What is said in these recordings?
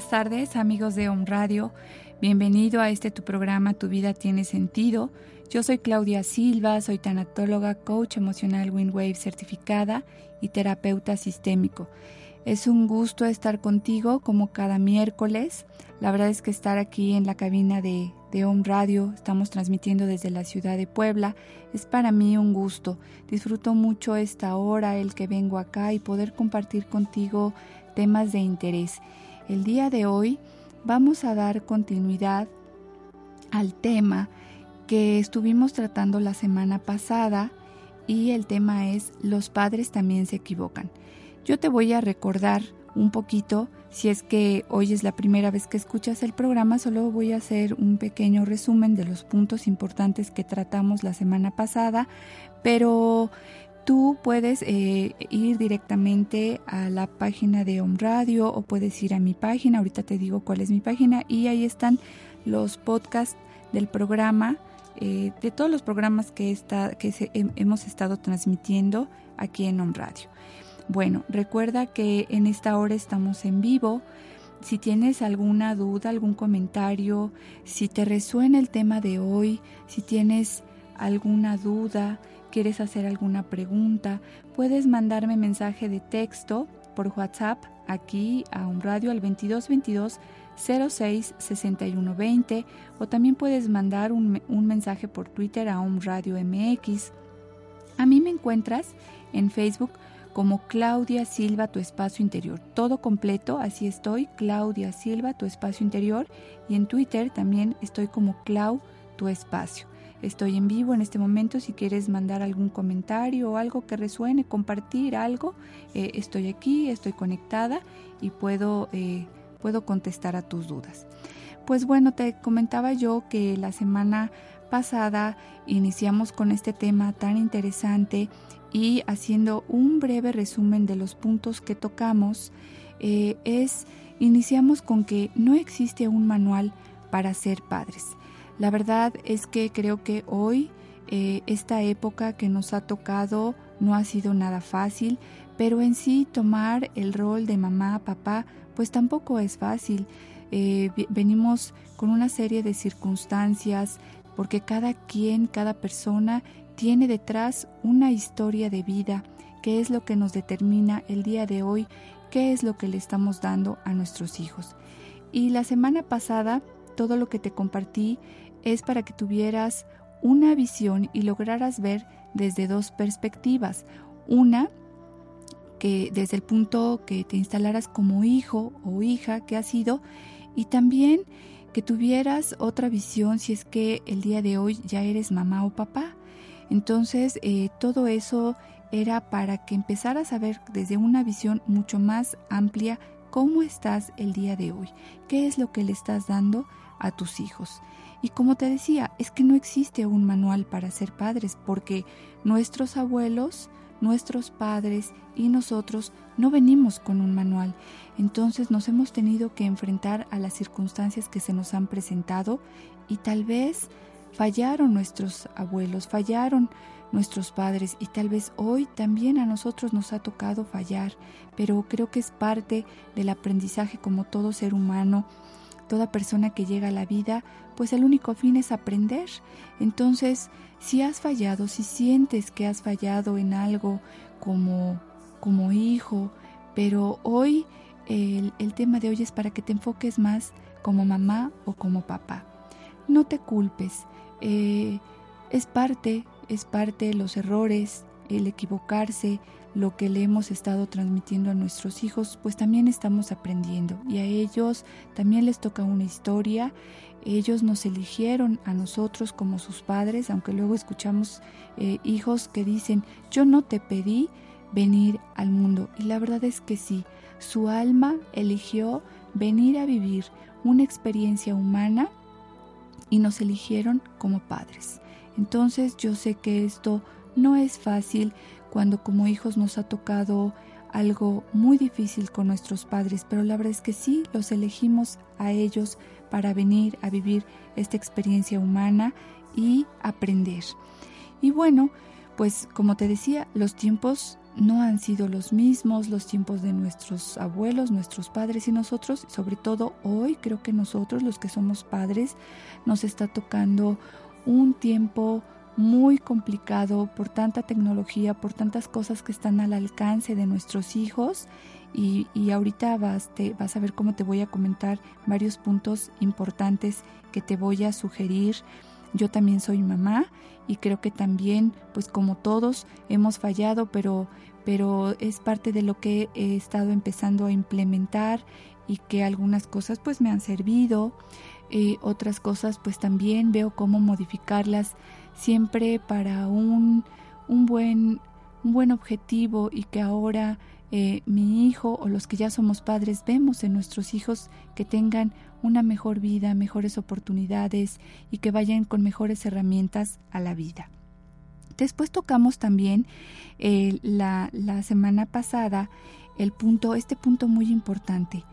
buenas tardes, amigos de Home Radio. Bienvenido a este tu programa Tu vida tiene sentido. Yo soy Claudia Silva, soy tanatóloga, coach emocional Windwave certificada y terapeuta sistémico. Es un gusto estar contigo como cada miércoles. La verdad es que estar aquí en la cabina de, de Home Radio, estamos transmitiendo desde la ciudad de Puebla, es para mí un gusto. Disfruto mucho esta hora, el que vengo acá y poder compartir contigo temas de interés. El día de hoy vamos a dar continuidad al tema que estuvimos tratando la semana pasada y el tema es los padres también se equivocan. Yo te voy a recordar un poquito, si es que hoy es la primera vez que escuchas el programa, solo voy a hacer un pequeño resumen de los puntos importantes que tratamos la semana pasada, pero tú puedes eh, ir directamente a la página de Home Radio o puedes ir a mi página, ahorita te digo cuál es mi página y ahí están los podcasts del programa, eh, de todos los programas que, está, que hemos estado transmitiendo aquí en Home Radio. Bueno, recuerda que en esta hora estamos en vivo. Si tienes alguna duda, algún comentario, si te resuena el tema de hoy, si tienes alguna duda, quieres hacer alguna pregunta, puedes mandarme mensaje de texto por WhatsApp aquí a un radio al 2222 06 61 20 o también puedes mandar un, un mensaje por Twitter a un radio MX. A mí me encuentras en Facebook como Claudia Silva, tu espacio interior. Todo completo, así estoy, Claudia Silva, tu espacio interior. Y en Twitter también estoy como Clau, tu espacio. Estoy en vivo en este momento. Si quieres mandar algún comentario o algo que resuene, compartir algo, eh, estoy aquí, estoy conectada y puedo, eh, puedo contestar a tus dudas. Pues bueno, te comentaba yo que la semana pasada iniciamos con este tema tan interesante y haciendo un breve resumen de los puntos que tocamos, eh, es, iniciamos con que no existe un manual para ser padres. La verdad es que creo que hoy, eh, esta época que nos ha tocado, no ha sido nada fácil, pero en sí tomar el rol de mamá, papá, pues tampoco es fácil. Eh, venimos con una serie de circunstancias, porque cada quien, cada persona tiene detrás una historia de vida, que es lo que nos determina el día de hoy, qué es lo que le estamos dando a nuestros hijos. Y la semana pasada, todo lo que te compartí es para que tuvieras una visión y lograras ver desde dos perspectivas. Una, que desde el punto que te instalaras como hijo o hija que has sido, y también que tuvieras otra visión si es que el día de hoy ya eres mamá o papá. Entonces, eh, todo eso era para que empezaras a ver desde una visión mucho más amplia cómo estás el día de hoy, qué es lo que le estás dando a tus hijos. Y como te decía, es que no existe un manual para ser padres, porque nuestros abuelos, nuestros padres y nosotros no venimos con un manual. Entonces nos hemos tenido que enfrentar a las circunstancias que se nos han presentado y tal vez Fallaron nuestros abuelos, fallaron nuestros padres y tal vez hoy también a nosotros nos ha tocado fallar, pero creo que es parte del aprendizaje como todo ser humano, toda persona que llega a la vida, pues el único fin es aprender. Entonces, si has fallado, si sientes que has fallado en algo como, como hijo, pero hoy el, el tema de hoy es para que te enfoques más como mamá o como papá. No te culpes, eh, es parte, es parte los errores, el equivocarse, lo que le hemos estado transmitiendo a nuestros hijos, pues también estamos aprendiendo y a ellos también les toca una historia. Ellos nos eligieron a nosotros como sus padres, aunque luego escuchamos eh, hijos que dicen, yo no te pedí venir al mundo. Y la verdad es que sí, su alma eligió venir a vivir una experiencia humana y nos eligieron como padres. Entonces yo sé que esto no es fácil cuando como hijos nos ha tocado algo muy difícil con nuestros padres, pero la verdad es que sí, los elegimos a ellos para venir a vivir esta experiencia humana y aprender. Y bueno, pues como te decía, los tiempos no han sido los mismos, los tiempos de nuestros abuelos, nuestros padres y nosotros, sobre todo hoy creo que nosotros los que somos padres nos está tocando un tiempo muy complicado por tanta tecnología, por tantas cosas que están al alcance de nuestros hijos y, ahorita vas, te, vas a ver cómo te voy a comentar varios puntos importantes que te voy a sugerir. Yo también soy mamá y creo que también, pues como todos, hemos fallado, pero, pero es parte de lo que he estado empezando a implementar y que algunas cosas pues me han servido, eh, otras cosas pues también veo cómo modificarlas siempre para un, un, buen, un buen objetivo y que ahora eh, mi hijo o los que ya somos padres vemos en nuestros hijos que tengan una mejor vida, mejores oportunidades y que vayan con mejores herramientas a la vida. Después tocamos también eh, la, la semana pasada el punto, este punto muy importante.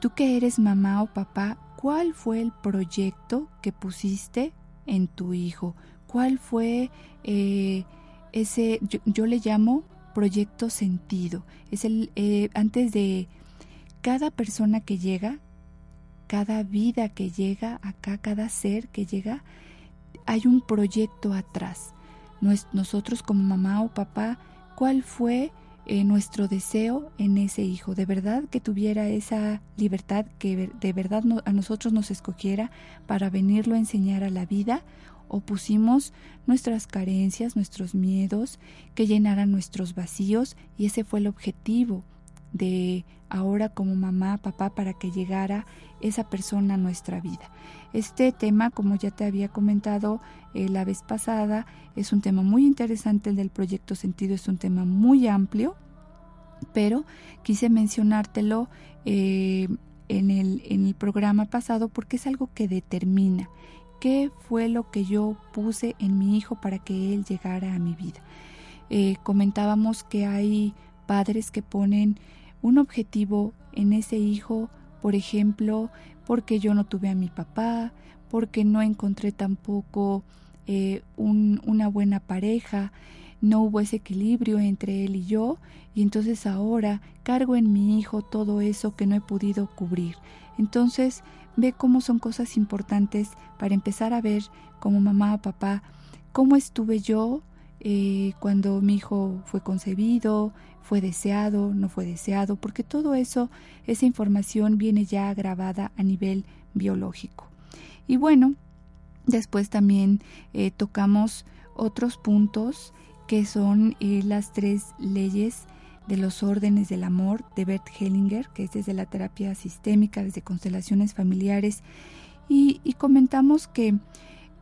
Tú que eres mamá o papá, ¿cuál fue el proyecto que pusiste en tu hijo? ¿Cuál fue eh, ese, yo, le llamo proyecto sentido? Es el, eh, antes de cada persona que llega, cada vida que llega acá, cada ser que llega, hay un proyecto atrás. Nosotros como mamá o papá, ¿cuál fue eh, nuestro deseo en ese hijo? ¿De verdad que tuviera esa libertad, que de verdad a nosotros nos escogiera para venirlo a enseñar a la vida? O pusimos nuestras carencias, nuestros miedos, que llenaran nuestros vacíos y ese fue el objetivo de ahora como mamá, papá, para que llegara esa persona a nuestra vida. Este tema, como ya te había comentado eh, la vez pasada, es un tema muy interesante, el del proyecto sentido es un tema muy amplio, pero quise mencionártelo eh, en, el, en el programa pasado porque es algo que determina qué fue lo que yo puse en mi hijo para que él llegara a mi vida. Eh, comentábamos que hay padres que ponen un objetivo en ese hijo, por ejemplo, porque yo no tuve a mi papá, porque no encontré tampoco eh, una buena pareja, no hubo ese equilibrio entre él y yo, y entonces ahora cargo en mi hijo todo eso que no he podido cubrir. Entonces, ve cómo son cosas importantes para empezar a ver como mamá o papá cómo estuve yo eh, cuando mi hijo fue concebido, fue deseado, no fue deseado, porque todo eso, esa información viene ya grabada a nivel biológico. Y bueno, después también eh, tocamos otros puntos que son eh, las tres leyes de los órdenes del amor de Bert Hellinger, que es desde la terapia sistémica, desde constelaciones familiares, y, comentamos que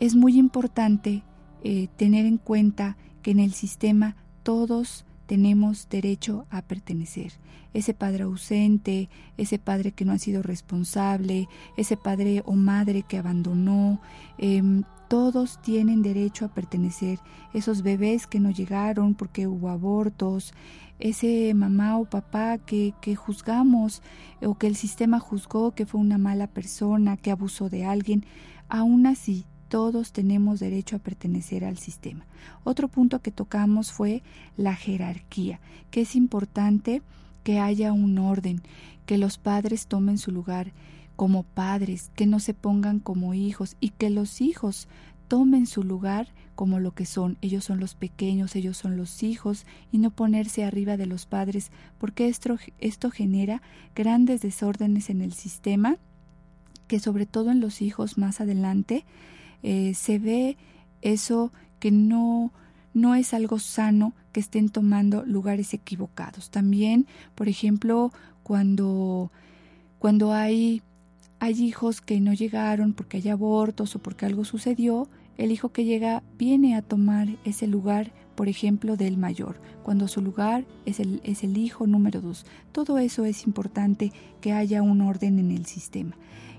es muy importante eh, tener en cuenta que en el sistema todos tenemos derecho a pertenecer. Ese padre ausente, ese padre que no ha sido responsable, ese padre o madre que abandonó, em, todos tienen derecho a pertenecer. Esos bebés que no llegaron porque hubo abortos, ese mamá o papá que, que juzgamos o que el sistema juzgó que fue una mala persona, que abusó de alguien, aún así todos tenemos derecho a pertenecer al sistema. Otro punto que tocamos fue la jerarquía, que es importante que haya un orden, que los padres tomen su lugar como padres, que no se pongan como hijos y que los hijos tomen su lugar como lo que son. Ellos son los pequeños, ellos son los hijos, y no ponerse arriba de los padres, porque esto, esto genera grandes desórdenes en el sistema, que sobre todo en los hijos más adelante eh, se ve eso que no, no es algo sano que estén tomando lugares equivocados. También, por ejemplo, cuando, cuando hay hay hijos que no llegaron porque hay abortos o porque algo sucedió, el hijo que llega viene a tomar ese lugar, por ejemplo, del mayor, cuando su lugar es el, es el hijo número dos. Todo eso es importante que haya un orden en el sistema.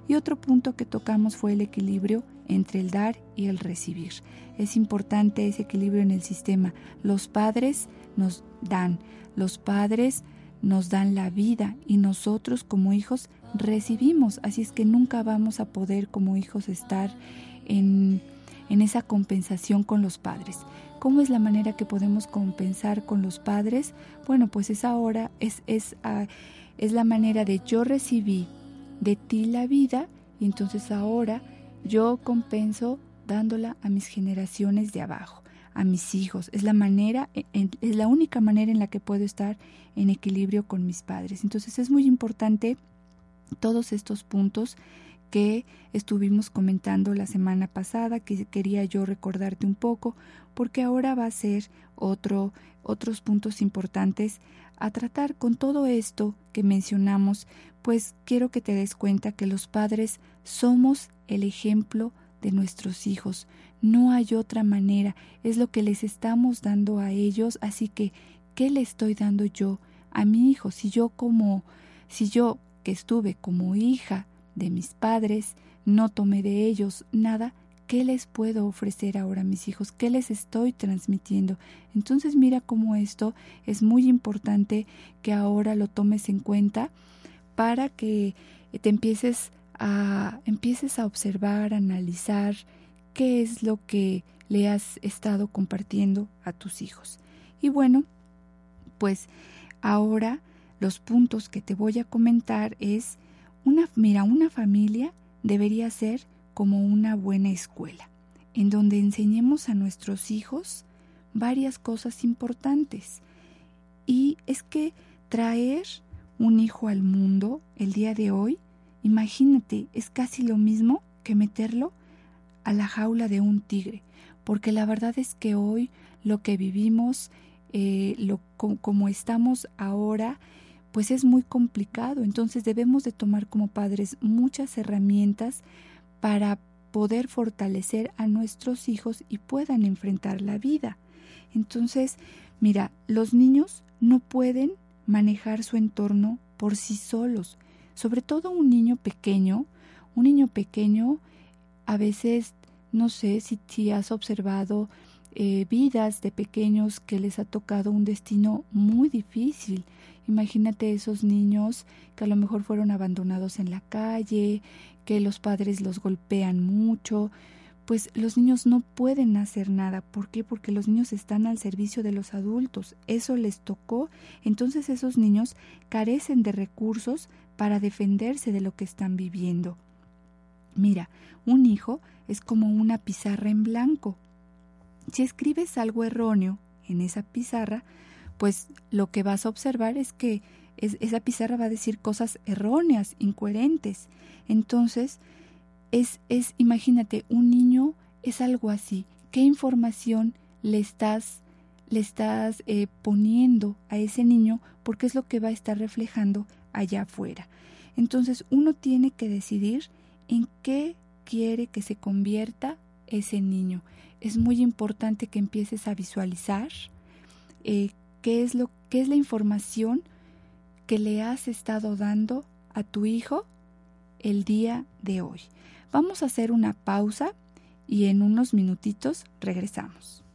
Y otro punto que tocamos fue el equilibrio entre el dar y el recibir. Es importante ese equilibrio en el sistema. Los padres nos dan, los padres nos dan la vida y nosotros como hijos recibimos, así es que nunca vamos a poder como hijos estar en, en esa compensación con los padres. ¿Cómo es la manera que podemos compensar con los padres? Bueno, pues es ahora, es, es, ah, es la manera de yo recibí de ti la vida y entonces ahora yo compenso dándola a mis generaciones de abajo, a mis hijos. Es la manera, e, es la única manera en la que puedo estar en equilibrio con mis padres. Entonces es muy importante todos estos puntos que estuvimos comentando la semana pasada, que quería yo recordarte un poco, porque ahora va a ser otro, otros puntos importantes a tratar con todo esto que mencionamos, pues quiero que te des cuenta que los padres somos el ejemplo de nuestros hijos. No hay otra manera, es lo que les estamos dando a ellos, así que, ¿qué le estoy dando yo a mi hijo? Si yo como, si yo que estuve como hija de mis padres, no tomé de ellos nada, ¿qué les puedo ofrecer ahora a mis hijos? ¿Qué les estoy transmitiendo? Entonces mira cómo esto es muy importante que ahora lo tomes en cuenta para que te empieces a empieces a observar, a analizar qué es lo que le has estado compartiendo a tus hijos. Y bueno, pues ahora los puntos que te voy a comentar es, una, mira, una familia debería ser como una buena escuela, en donde enseñemos a nuestros hijos varias cosas importantes. Y es que traer un hijo al mundo el día de hoy, imagínate, es casi lo mismo que meterlo a la jaula de un tigre, porque la verdad es que hoy lo que vivimos, eh, lo, como estamos ahora, pues es muy complicado. Entonces debemos de tomar como padres muchas herramientas para poder fortalecer a nuestros hijos y puedan enfrentar la vida. Entonces, mira, los niños no pueden manejar su entorno por sí solos. Sobre todo un niño pequeño, un niño pequeño a veces, no sé si, si has observado eh, vidas de pequeños que les ha tocado un destino muy difícil, Imagínate esos niños que a lo mejor fueron abandonados en la calle, que los padres los golpean mucho. Pues los niños no pueden hacer nada. ¿Por qué? Porque los niños están al servicio de los adultos. Eso les tocó. Entonces esos niños carecen de recursos para defenderse de lo que están viviendo. Mira, un hijo es como una pizarra en blanco. Si escribes algo erróneo en esa pizarra, pues lo que vas a observar es que esa pizarra va a decir cosas erróneas, incoherentes. Entonces, es, es, imagínate, un niño es algo así. ¿Qué información le estás, le estás eh, poniendo a ese niño? Porque es lo que va a estar reflejando allá afuera. Entonces, uno tiene que decidir en qué quiere que se convierta ese niño. Es muy importante que empieces a visualizar eh, qué es lo qué es la información que le has estado dando a tu hijo el día de hoy. Vamos a hacer una pausa y en unos minutitos regresamos.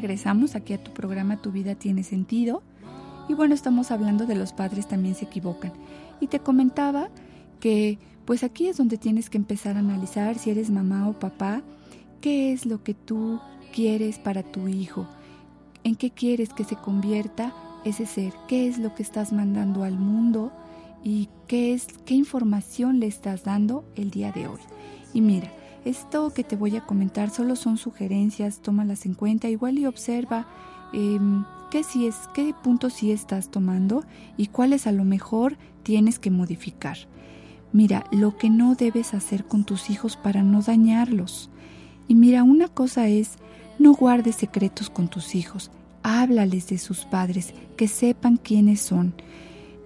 Regresamos aquí a tu programa Tu vida tiene sentido. Y bueno, estamos hablando de los padres también se equivocan. Y te comentaba que pues aquí es donde tienes que empezar a analizar si eres mamá o papá, qué es lo que tú quieres para tu hijo, en qué quieres que se convierta ese ser, qué es lo que estás mandando al mundo y qué es qué información le estás dando el día de hoy. Y mira, esto que te voy a comentar solo son sugerencias, tómalas en cuenta, igual y observa em, qué, si es, qué puntos sí estás tomando y cuáles a lo mejor tienes que modificar. Mira, lo que no debes hacer con tus hijos para no dañarlos. Y mira, una cosa es, no guardes secretos con tus hijos, háblales de sus padres, que sepan quiénes son.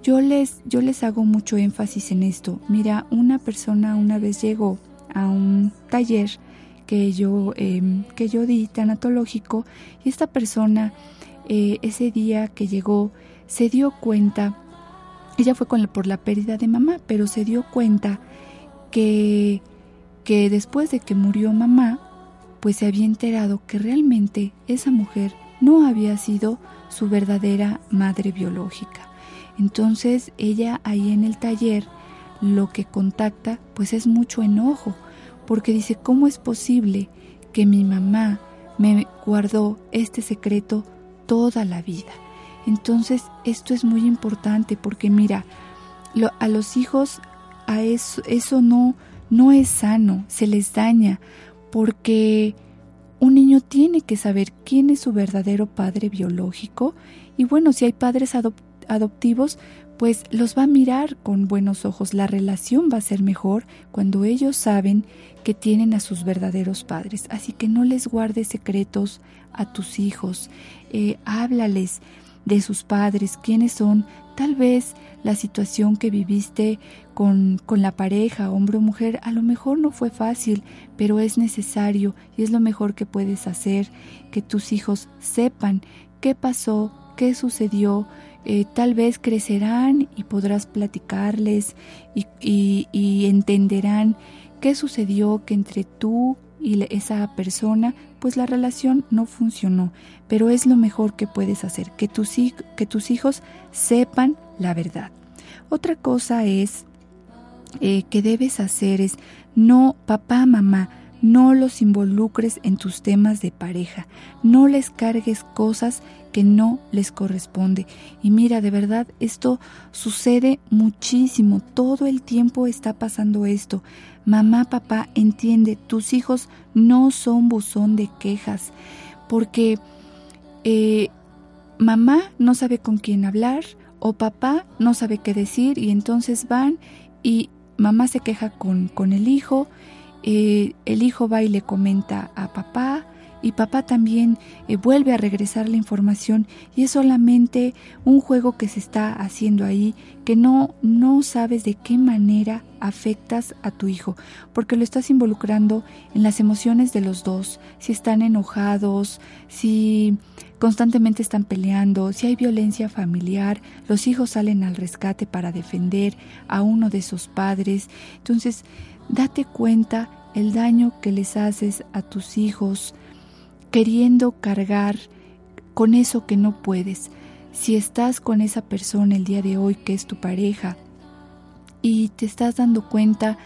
Yo les, yo les hago mucho énfasis en esto. Mira, una persona una vez llegó a un taller que yo, em, que yo di tanatológico y esta persona eh, ese día que llegó se dio cuenta, ella fue con por la pérdida de mamá, pero se dio cuenta que, que después de que murió mamá, pues se había enterado que realmente esa mujer no había sido su verdadera madre biológica. Entonces ella ahí en el taller lo que contacta pues es mucho enojo, porque dice, ¿cómo es posible que mi mamá me guardó este secreto toda la vida? Entonces, esto es muy importante porque mira, a los hijos a eso, eso no, no es sano, se les daña, porque un niño tiene que saber quién es su verdadero padre biológico y bueno, si hay padres adoptivos, pues los va a mirar con buenos ojos. La relación va a ser mejor cuando ellos saben que tienen a sus verdaderos padres. Así que no les guardes secretos a tus hijos, eh, háblales de sus padres, quiénes son, tal vez la situación que viviste con, con la pareja, hombre o mujer, a lo mejor no fue fácil, pero es necesario y es lo mejor que puedes hacer, que tus hijos sepan qué pasó, qué sucedió, eh, tal vez crecerán y podrás platicarles y, entenderán qué sucedió que entre tú y esa persona, pues la relación no funcionó, pero es lo mejor que puedes hacer, que tus, que tus hijos sepan la verdad. Otra cosa es eh, que debes hacer es, no, papá, mamá, no los involucres en tus temas de pareja, no les cargues cosas que no les corresponde. Y mira, de verdad, esto sucede muchísimo, todo el tiempo está pasando esto. Mamá, papá, entiende, tus hijos no son buzón de quejas, porque eh, mamá no sabe con quién hablar o papá no sabe qué decir y entonces van y mamá se queja con, con el hijo eh, el hijo va y le comenta a papá y papá también eh, vuelve a regresar la información y es solamente un juego que se está haciendo ahí que no no sabes de qué manera afectas a tu hijo porque lo estás involucrando en las emociones de los dos si están enojados si constantemente están peleando si hay violencia familiar los hijos salen al rescate para defender a uno de sus padres. Entonces Date cuenta el daño que les haces a tus hijos queriendo cargar con eso que no puedes. Si estás con esa persona el día de hoy que es tu pareja y te estás dando cuenta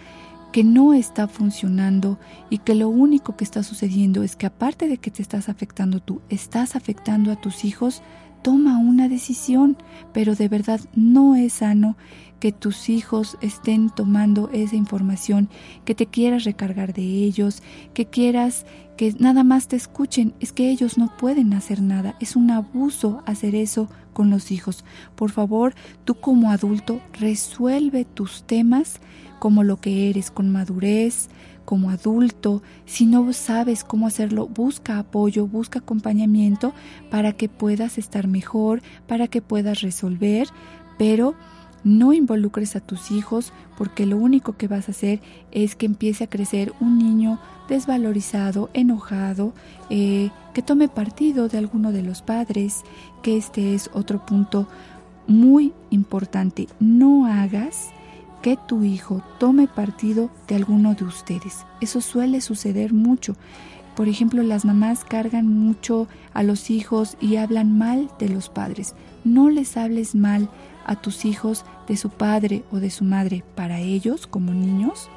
que no está funcionando y que lo único que está sucediendo es que aparte de que te estás afectando tú, estás afectando a tus hijos, toma una decisión, pero de verdad no es sano que tus hijos estén tomando esa información, que te quieras recargar de ellos, que quieras que nada más te escuchen, es que ellos no pueden hacer nada, es un abuso hacer eso con los hijos. Por favor, tú como adulto resuelve tus temas como lo que eres, con madurez, como adulto. Si no sabes cómo hacerlo, busca apoyo, busca acompañamiento para que puedas estar mejor, para que puedas resolver, pero no involucres a tus hijos porque lo único que vas a hacer es que empiece a crecer un niño desvalorizado, enojado, eh, que tome partido de alguno de los padres, que este es otro punto muy importante. No hagas que tu hijo tome partido de alguno de ustedes. Eso suele suceder mucho. Por ejemplo, las mamás cargan mucho a los hijos y hablan mal de los padres. No les hables mal a tus hijos de su padre o de su madre para ellos como niños?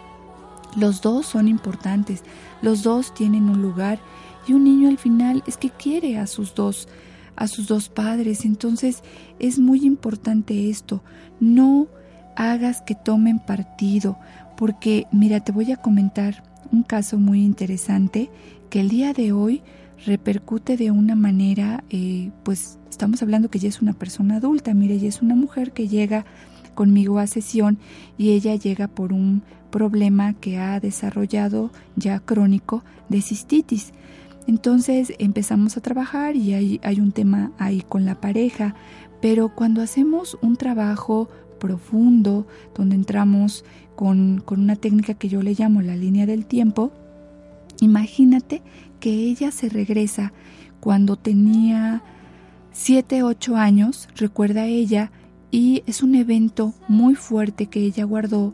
Los dos son importantes, los dos tienen un lugar y un niño al final es que quiere a sus dos a sus dos padres, entonces es muy importante esto, no hagas que tomen partido, porque mira, te voy a comentar un caso muy interesante que el día de hoy repercute de una manera, eh, pues estamos hablando que ella es una persona adulta, mire, ella es una mujer que llega conmigo a sesión y ella llega por un problema que ha desarrollado ya crónico de cistitis. Entonces empezamos a trabajar y hay, hay un tema ahí con la pareja, pero cuando hacemos un trabajo profundo, donde entramos con, con una técnica que yo le llamo la línea del tiempo, imagínate que ella se regresa cuando tenía 7, 8 años, recuerda ella, y es un evento muy fuerte que ella guardó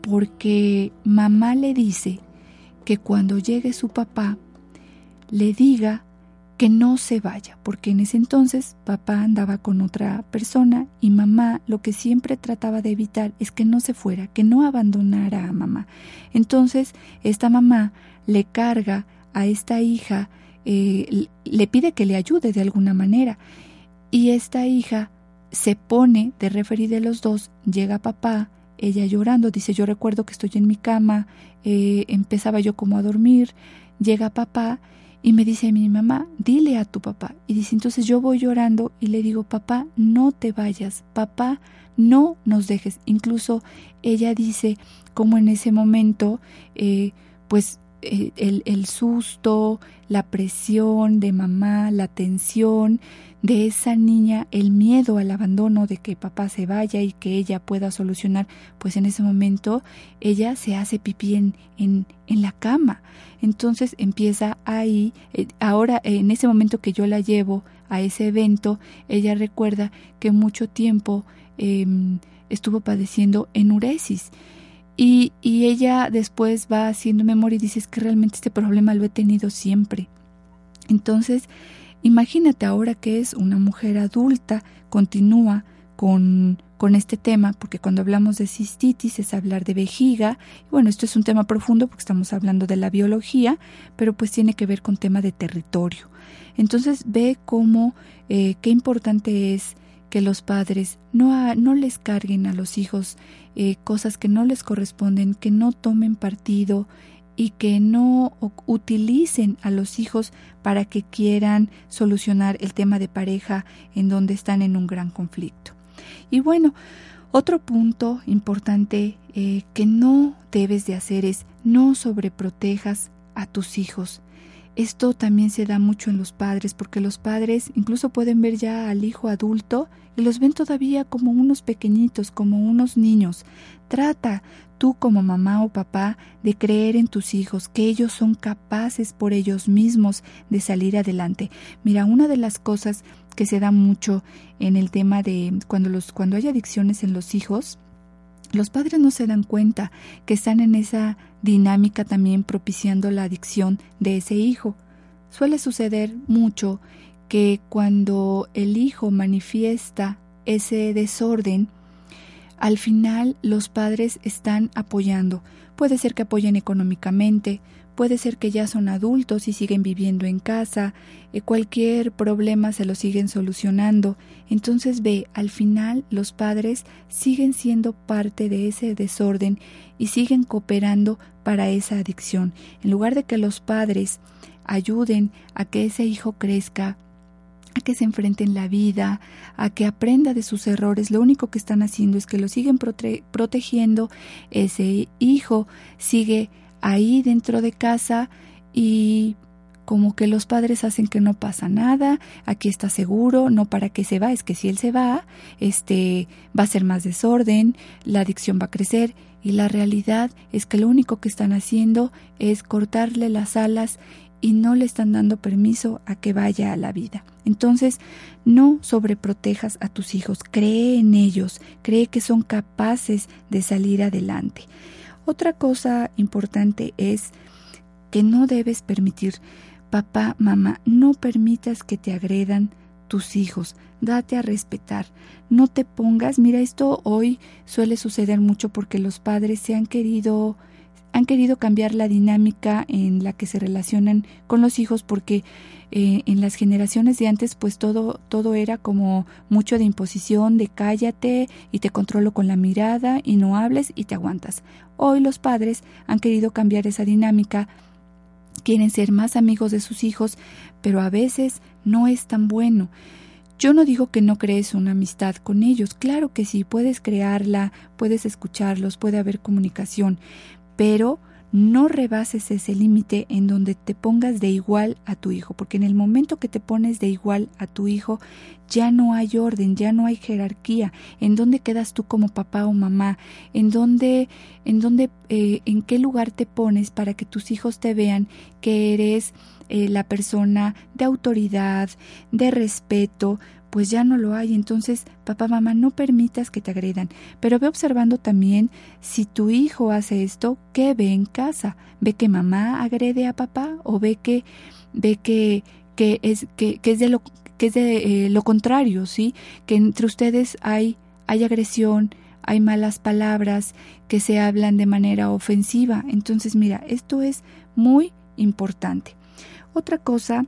porque mamá le dice que cuando llegue su papá le diga que no se vaya, porque en ese entonces papá andaba con otra persona y mamá lo que siempre trataba de evitar es que no se fuera, que no abandonara a mamá. Entonces esta mamá le carga a esta hija, eh, le pide que le ayude de alguna manera y esta hija se pone de referir de los dos, llega papá, ella llorando, dice yo recuerdo que estoy en mi cama, eh, empezaba yo como a dormir, llega papá y me dice mi mamá, dile a tu papá. Y dice, entonces yo voy llorando y le digo, papá, no te vayas, papá, no nos dejes. Incluso ella dice como en ese momento, eh, pues el, el, susto, la presión de mamá, la tensión de esa niña, el miedo al abandono de que papá se vaya y que ella pueda solucionar, pues en ese momento ella se hace pipí en, en, en la cama. Entonces empieza ahí, eh, ahora en ese momento que yo la llevo a ese evento, ella recuerda que mucho tiempo em, estuvo padeciendo enuresis y, y ella después va haciendo memoria y dice que realmente este problema lo he tenido siempre. Entonces, imagínate ahora que es una mujer adulta, continúa con, con este tema, porque cuando hablamos de cistitis es hablar de vejiga. bueno, esto es un tema profundo porque estamos hablando de la biología, pero pues tiene que ver con tema de territorio. Entonces ve cómo, eh, qué importante es que los padres no, no les carguen a los hijos eh, cosas que no les corresponden, que no tomen partido y que no utilicen a los hijos para que quieran solucionar el tema de pareja en donde están en un gran conflicto. Y bueno, otro punto importante eh, que no debes de hacer es no sobreprotejas a tus hijos. Esto también se da mucho en los padres, porque los padres incluso pueden ver ya al hijo adulto y los ven todavía como unos pequeñitos, como unos niños. Trata tú como mamá o papá de creer en tus hijos, que ellos son capaces por ellos mismos de salir adelante. Mira, una de las cosas que se da mucho en el tema de cuando los cuando hay adicciones en los hijos, los padres no se dan cuenta que están en esa dinámica también propiciando la adicción de ese hijo. Suele suceder mucho que cuando el hijo manifiesta ese desorden, al final los padres están apoyando. Puede ser que apoyen económicamente, puede ser que ya son adultos y siguen viviendo en casa, eh, cualquier problema se lo siguen solucionando. Entonces ve, al final los padres siguen siendo parte de ese desorden y siguen cooperando para esa adicción. En lugar de que los padres ayuden a que ese hijo crezca, a que se enfrente en la vida, a que aprenda de sus errores, lo único que están haciendo es que lo siguen protegiendo, ese hijo sigue ahí dentro de casa y como que los padres hacen que no pasa nada, aquí está seguro, no para que se va, es que si él se va, este va a ser más desorden, la adicción va a crecer y la realidad es que lo único que están haciendo es cortarle las alas y no le están dando permiso a que vaya a la vida. Entonces, no sobreprotejas a tus hijos, cree en ellos, cree que son capaces de salir adelante. Otra cosa importante es que no debes permitir, papá, mamá, no permitas que te agredan tus hijos, date a respetar, no te pongas, mira, esto hoy suele suceder mucho porque los padres se han querido han querido cambiar la dinámica en la que se relacionan con los hijos porque eh, en las generaciones de antes pues todo todo era como mucho de imposición de cállate y te controlo con la mirada y no hables y te aguantas. Hoy los padres han querido cambiar esa dinámica quieren ser más amigos de sus hijos pero a veces no es tan bueno. Yo no digo que no crees una amistad con ellos, claro que sí, puedes crearla, puedes escucharlos, puede haber comunicación, pero no rebases ese límite en donde te pongas de igual a tu hijo, porque en el momento que te pones de igual a tu hijo, ya no hay orden, ya no hay jerarquía. ¿En dónde quedas tú como papá o mamá? ¿En dónde, en dónde, eh, en qué lugar te pones para que tus hijos te vean que eres eh, la persona de autoridad, de respeto, pues ya no lo hay. Entonces, papá, mamá, no permitas que te agredan. Pero ve observando también si tu hijo hace esto, ¿qué ve en casa? ¿Ve que mamá agrede a papá o ve que ve que, que es que, es de lo que es de eh, lo contrario, sí? Que entre ustedes hay hay agresión, hay malas palabras que se hablan de manera ofensiva. Entonces, mira, esto es muy importante. Otra cosa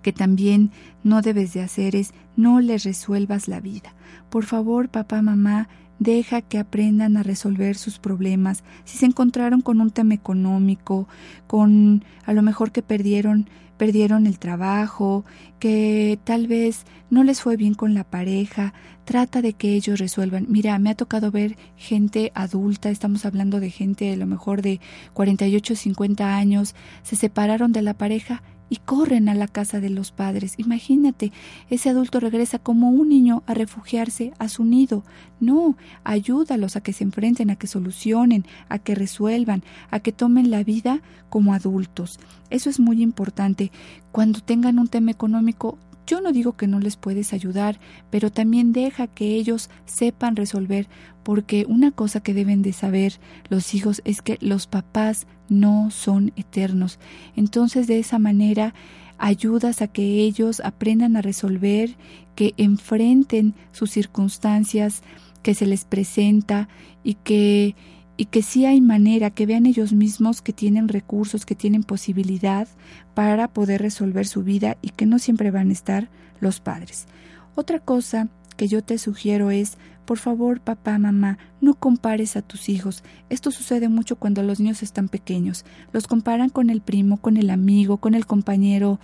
que también no debes de hacer es no les resuelvas la vida. Por favor, papá, mamá, deja que aprendan a resolver sus problemas. Si se encontraron con un tema económico, con a lo mejor que perdieron perdieron el trabajo, que tal vez no les fue bien con la pareja, trata de que ellos resuelvan. Mira, me ha tocado ver gente adulta, estamos hablando de gente a lo mejor de 48, 50 años, se separaron de la pareja y corren a la casa de los padres. Imagínate, ese adulto regresa como un niño a refugiarse a su nido. No, ayúdalos a que se enfrenten, a que solucionen, a que resuelvan, a que tomen la vida como adultos. Eso es muy importante. Cuando tengan un tema económico, yo no digo que no les puedes ayudar, pero también deja que ellos sepan resolver, porque una cosa que deben de saber los hijos es que los papás no son eternos. Entonces de esa manera ayudas a que ellos aprendan a resolver, que enfrenten sus circunstancias que se les presenta y que y que sí hay manera, que vean ellos mismos que tienen recursos, que tienen posibilidad para poder resolver su vida y que no siempre van a estar los padres. Otra cosa que yo te sugiero es, por favor, papá, mamá, no compares a tus hijos. Esto sucede mucho cuando los niños están pequeños. Los comparan con el primo, con el amigo, con el compañero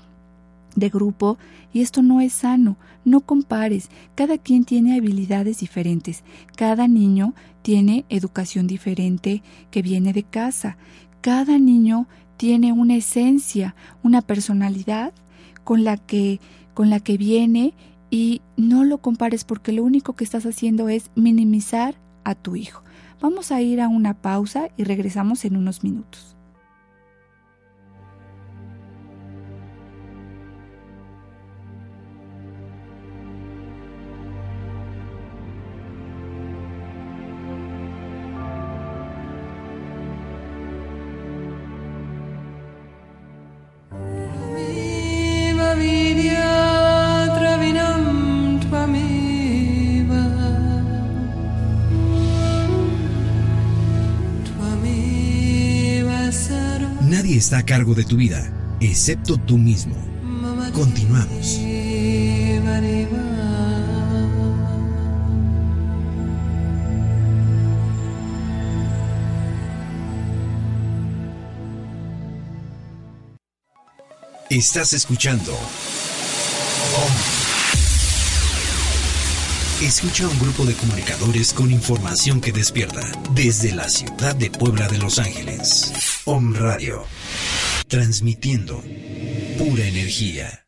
de grupo y esto no es sano. No compares. Cada quien tiene habilidades diferentes. Cada niño tiene educación diferente que viene de casa. Cada niño tiene una esencia, una personalidad con la que con la que viene y no lo compares porque lo único que estás haciendo es minimizar a tu hijo. Vamos a ir a una pausa y regresamos en unos minutos. Está a cargo de tu vida, excepto tú mismo. Continuamos. Estás escuchando. Escucha a un grupo de comunicadores con información que despierta desde la ciudad de Puebla de Los Ángeles. Om Radio. Transmitiendo pura energía.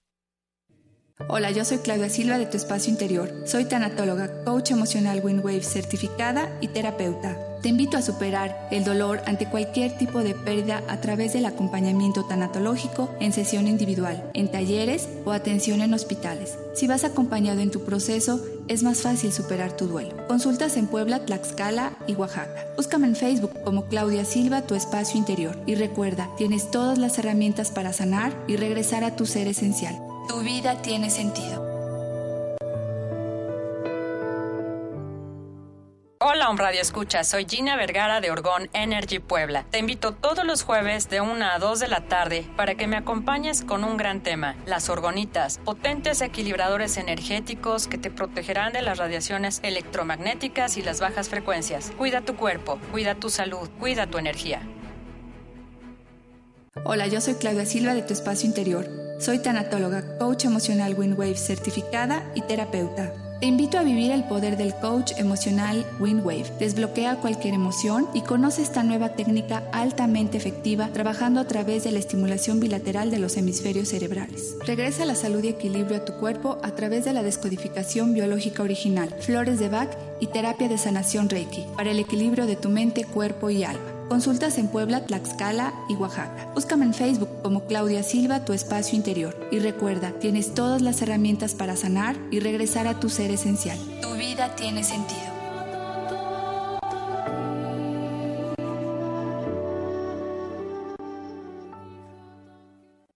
Hola, yo soy Claudia Silva de Tu Espacio Interior. Soy tanatóloga, coach emocional Windwave certificada y terapeuta. Te invito a superar el dolor ante cualquier tipo de pérdida a través del acompañamiento tanatológico en sesión individual, en talleres o atención en hospitales. Si vas acompañado en tu proceso, es más fácil superar tu duelo. Consultas en Puebla, Tlaxcala y Oaxaca. Búscame en Facebook como Claudia Silva, tu espacio interior. Y recuerda, tienes todas las herramientas para sanar y regresar a tu ser esencial. Tu vida tiene sentido. Hola, un Radio Escucha. Soy Gina Vergara de Orgón Energy Puebla. Te invito todos los jueves de 1 a 2 de la tarde para que me acompañes con un gran tema: las orgonitas, potentes equilibradores energéticos que te protegerán de las radiaciones electromagnéticas y las bajas frecuencias. Cuida tu cuerpo, cuida tu salud, cuida tu energía. Hola, yo soy Claudia Silva de Tu Espacio Interior. Soy tanatóloga, coach emocional Windwave certificada y terapeuta. Te invito a vivir el poder del coach emocional Windwave. Desbloquea cualquier emoción y conoce esta nueva técnica altamente efectiva trabajando a través de la estimulación bilateral de los hemisferios cerebrales. Regresa la salud y equilibrio a tu cuerpo a través de la descodificación biológica original, flores de Bach y terapia de sanación Reiki para el equilibrio de tu mente, cuerpo y alma. Consultas en Puebla, Tlaxcala y Oaxaca. Búscame en Facebook como Claudia Silva, tu espacio interior. Y recuerda, tienes todas las herramientas para sanar y regresar a tu ser esencial. Tu vida tiene sentido.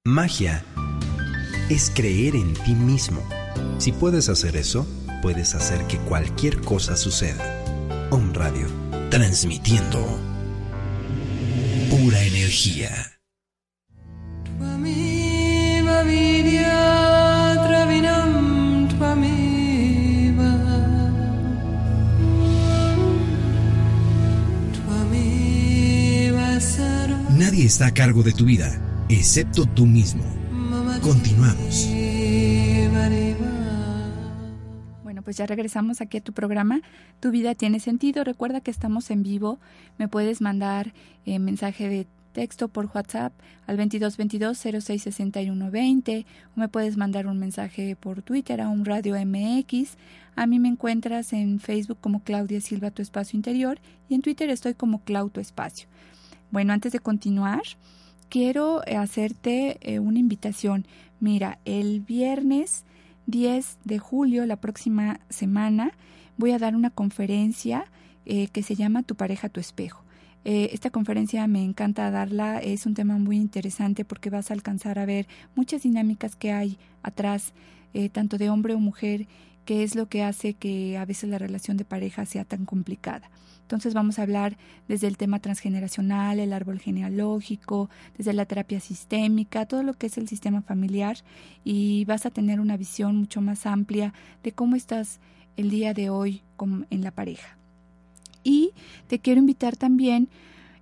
Magia es creer en ti mismo. Si puedes hacer eso, puedes hacer que cualquier cosa suceda. Om Radio, transmitiendo pura energía. Nadie está a cargo de tu vida, excepto tú mismo. Continuamos. Pues ya regresamos aquí a tu programa. Tu vida tiene sentido. Recuerda que estamos en vivo. Me puedes mandar eh, mensaje de texto por WhatsApp al 2222 066120 o me puedes mandar un mensaje por Twitter a un radio MX. A mí me encuentras en Facebook como Claudia Silva Tu Espacio Interior y en Twitter estoy como Clau Tu Espacio. Bueno, antes de continuar, quiero hacerte eh, una invitación. Mira, el viernes 10 de julio, la próxima semana, voy a dar una conferencia eh, que se llama Tu pareja, tu espejo. Eh, esta conferencia me encanta darla, es un tema muy interesante porque vas a alcanzar a ver muchas dinámicas que hay atrás, tanto de hombre o mujer, que es lo que hace que a veces la relación de pareja sea tan complicada. Entonces vamos a hablar desde el tema transgeneracional, el árbol genealógico, desde la terapia sistémica, todo lo que es el sistema familiar y vas a tener una visión mucho más amplia de cómo estás el día de hoy en la pareja. Y te quiero invitar también,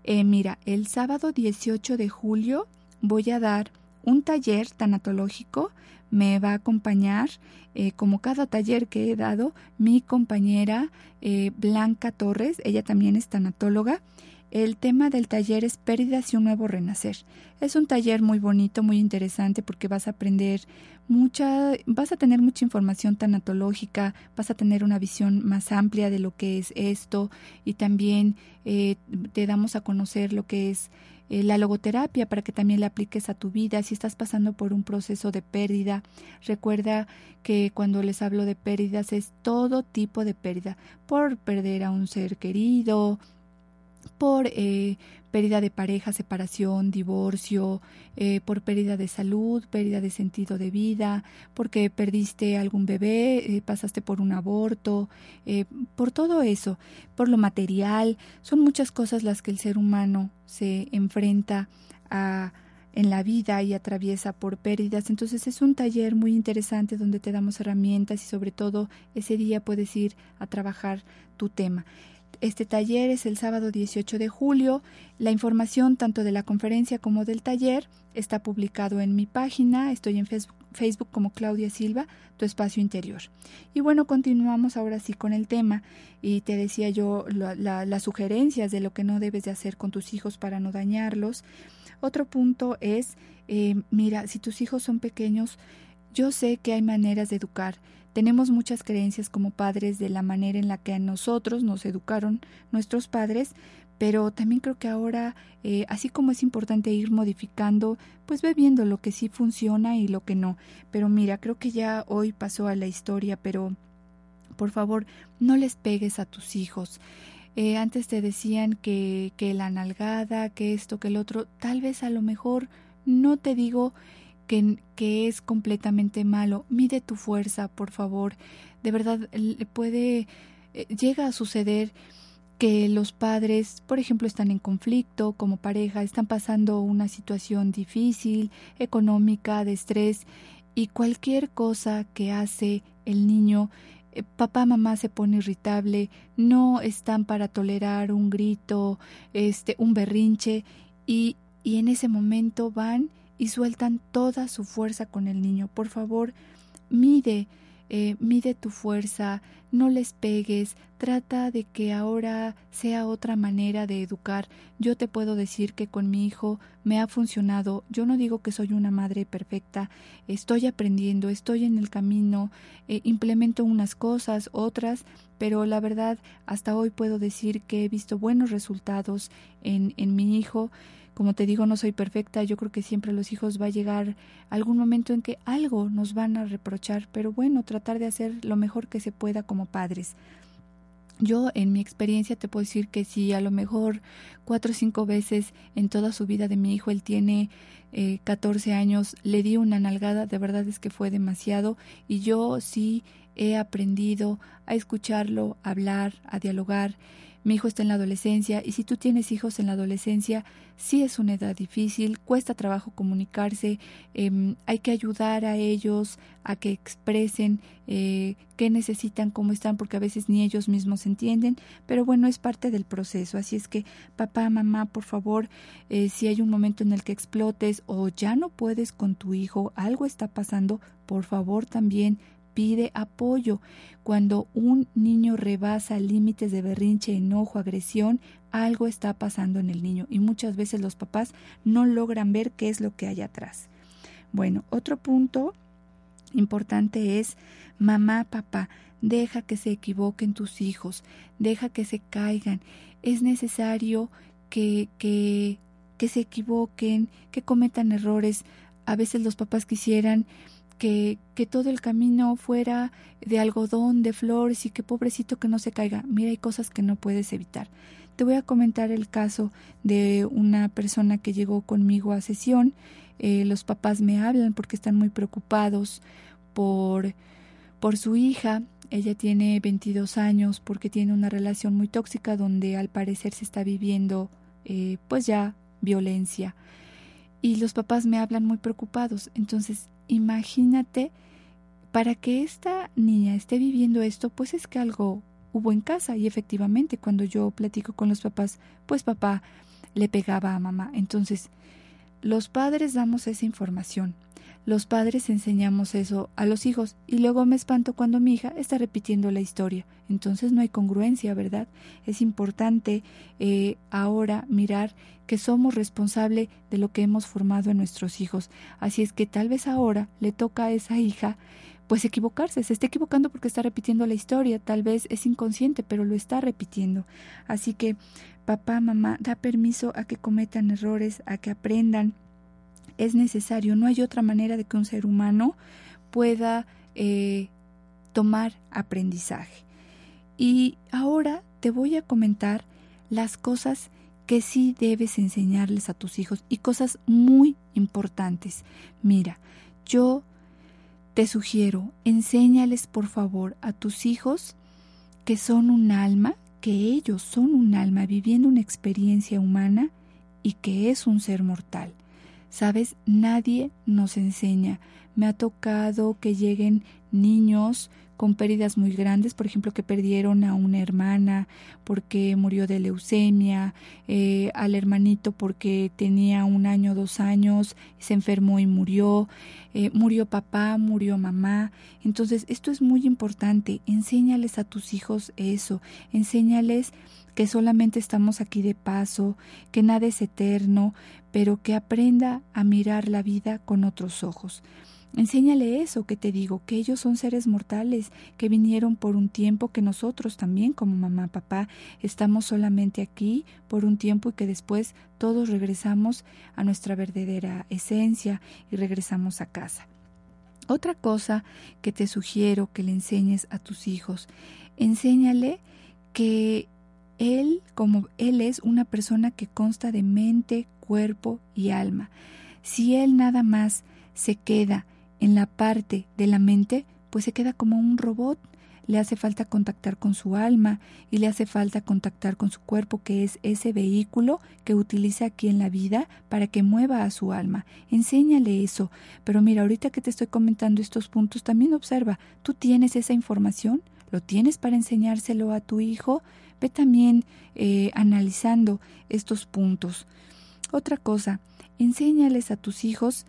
eh, mira, el sábado 18 de julio voy a dar un taller tanatológico me va a acompañar, eh, como cada taller que he dado, mi compañera eh, Blanca Torres, ella también es tanatóloga. El tema del taller es Pérdidas y un nuevo renacer. Es un taller muy bonito, muy interesante porque vas a aprender mucha, vas a tener mucha información tanatológica, vas a tener una visión más amplia de lo que es esto y también eh, te damos a conocer lo que es eh, la logoterapia para que también la apliques a tu vida. Si estás pasando por un proceso de pérdida, recuerda que cuando les hablo de pérdidas es todo tipo de pérdida, por perder a un ser querido, por eh, pérdida de pareja, separación, divorcio, eh, por pérdida de salud, pérdida de sentido de vida, porque perdiste algún bebé, eh, pasaste por un aborto, por todo eso, por lo material, son muchas cosas las que el ser humano se enfrenta a, en la vida y atraviesa por pérdidas. Entonces es un taller muy interesante donde te damos herramientas y sobre todo ese día puedes ir a trabajar tu tema. Este taller es el sábado 18 de julio. La información tanto de la conferencia como del taller está publicado en mi página. Estoy en Facebook, como Claudia Silva, tu espacio interior. Y bueno, continuamos ahora sí con el tema. Y te decía yo las sugerencias de lo que no debes de hacer con tus hijos para no dañarlos. Otro punto es, eh, mira, si tus hijos son pequeños, yo sé que hay maneras de educar. Tenemos muchas creencias como padres de la manera en la que a nosotros nos educaron nuestros padres, pero también creo que ahora, eh, así como es importante ir modificando, pues ve viendo lo que sí funciona y lo que no. Pero mira, creo que ya hoy pasó a la historia, pero por favor, no les pegues a tus hijos. Eh, antes te decían que, que la nalgada, que esto, que el otro, tal vez a lo mejor no te digo que, es completamente malo. Mide tu fuerza, por favor. De verdad, puede, eh, llega a suceder que los padres, por ejemplo, están en conflicto como pareja, están pasando una situación difícil, económica, de estrés, y cualquier cosa que hace el niño, eh, papá, mamá se pone irritable, no están para tolerar un grito, este, un berrinche, y, y en ese momento van y sueltan toda su fuerza con el niño. Por favor, mide, eh, mide tu fuerza, no les pegues, trata de que ahora sea otra manera de educar. Yo te puedo decir que con mi hijo me ha funcionado. Yo no digo que soy una madre perfecta, estoy aprendiendo, estoy en el camino, eh, implemento unas cosas, otras, pero la verdad hasta hoy puedo decir que he visto buenos resultados en, en mi hijo. Como te digo, no soy perfecta, yo creo que siempre los hijos va a llegar algún momento en que algo nos van a reprochar, pero bueno, tratar de hacer lo mejor que se pueda como padres. Yo en mi experiencia te puedo decir que si a lo mejor cuatro o cinco veces en toda su vida de mi hijo, él tiene eh, 14 años, le di una nalgada, de verdad es que fue demasiado y yo sí he aprendido a escucharlo, a hablar, a dialogar mi hijo está en la adolescencia y si tú tienes hijos en la adolescencia, sí es una edad difícil, cuesta trabajo comunicarse, em, hay que ayudar a ellos a que expresen eh, qué necesitan, cómo están, porque a veces ni ellos mismos entienden, pero bueno, es parte del proceso. Así es que, papá, mamá, por favor, eh, si hay un momento en el que explotes o ya no puedes con tu hijo, algo está pasando, por favor también pide apoyo. Cuando un niño rebasa límites de berrinche, enojo, agresión, algo está pasando en el niño y muchas veces los papás no logran ver qué es lo que hay atrás. Bueno, otro punto importante es mamá, papá, deja que se equivoquen tus hijos, deja que se caigan. Es necesario que, que, que se equivoquen, que cometan errores. A veces los papás quisieran que, todo el camino fuera de algodón, de flores y que pobrecito que no se caiga. Mira, hay cosas que no puedes evitar. Te voy a comentar el caso de una persona que llegó conmigo a sesión. Eh, los papás me hablan porque están muy preocupados por, por su hija. Ella tiene 22 años porque tiene una relación muy tóxica donde al parecer se está viviendo eh, pues ya violencia. Y los papás me hablan muy preocupados. Entonces imagínate, para que esta niña esté viviendo esto, pues es que algo hubo en casa y efectivamente cuando yo platico con los papás, pues papá le pegaba a mamá. Entonces, los padres damos esa información, los padres enseñamos eso a los hijos y luego me espanto cuando mi hija está repitiendo la historia. Entonces no hay congruencia, ¿verdad? Es importante eh, ahora mirar que somos responsables de lo que hemos formado en nuestros hijos. Así es que tal vez ahora le toca a esa hija pues equivocarse, se está equivocando porque está repitiendo la historia, tal vez es inconsciente, pero lo está repitiendo. Así que papá, mamá, da permiso a que cometan errores, a que aprendan, es necesario, no hay otra manera de que un ser humano pueda eh, tomar aprendizaje. Y ahora te voy a comentar las cosas que sí debes enseñarles a tus hijos y cosas muy importantes. Mira, yo te sugiero, enséñales por favor a tus hijos que son un alma, que ellos son un alma viviendo una experiencia humana y que es un ser mortal Sabes, nadie nos enseña. Me ha tocado que lleguen niños con pérdidas muy grandes, por ejemplo, que perdieron a una hermana porque murió de leucemia, eh, al hermanito porque tenía un año, dos años, se enfermó y murió, eh, murió papá, murió mamá. Entonces, esto es muy importante. Enséñales a tus hijos eso, enséñales que solamente estamos aquí de paso, que nada es eterno, pero que aprenda a mirar la vida con otros ojos. Enséñale eso que te digo, que ellos son seres mortales, que vinieron por un tiempo, que nosotros también como mamá, papá, estamos solamente aquí por un tiempo y que después todos regresamos a nuestra verdadera esencia y regresamos a casa. Otra cosa que te sugiero que le enseñes a tus hijos, enséñale que él, como él es una persona que consta de mente, cuerpo y alma. Si él nada más se queda en la parte de la mente, pues se queda como un robot. Le hace falta contactar con su alma y le hace falta contactar con su cuerpo, que es ese vehículo que utiliza aquí en la vida para que mueva a su alma. Enséñale eso. Pero mira, ahorita que te estoy comentando estos puntos, también observa, tú tienes esa información, lo tienes para enseñárselo a tu hijo. Ve también eh, analizando estos puntos. Otra cosa, enséñales a tus hijos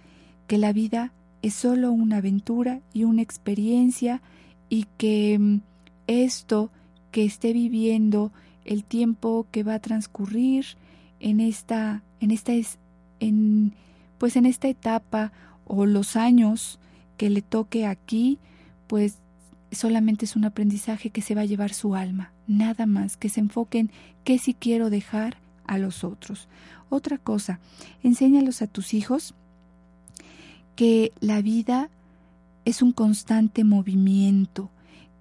que la vida es solo una aventura y una experiencia y que mm, esto que esté viviendo, el tiempo que va a transcurrir en esta, en esta, en, pues en esta etapa o los años que le toque aquí, pues solamente es un aprendizaje que se va a llevar su alma, nada más, que se enfoquen qué si quiero dejar a los otros. Otra cosa, enséñalos a tus hijos que la vida es un constante movimiento,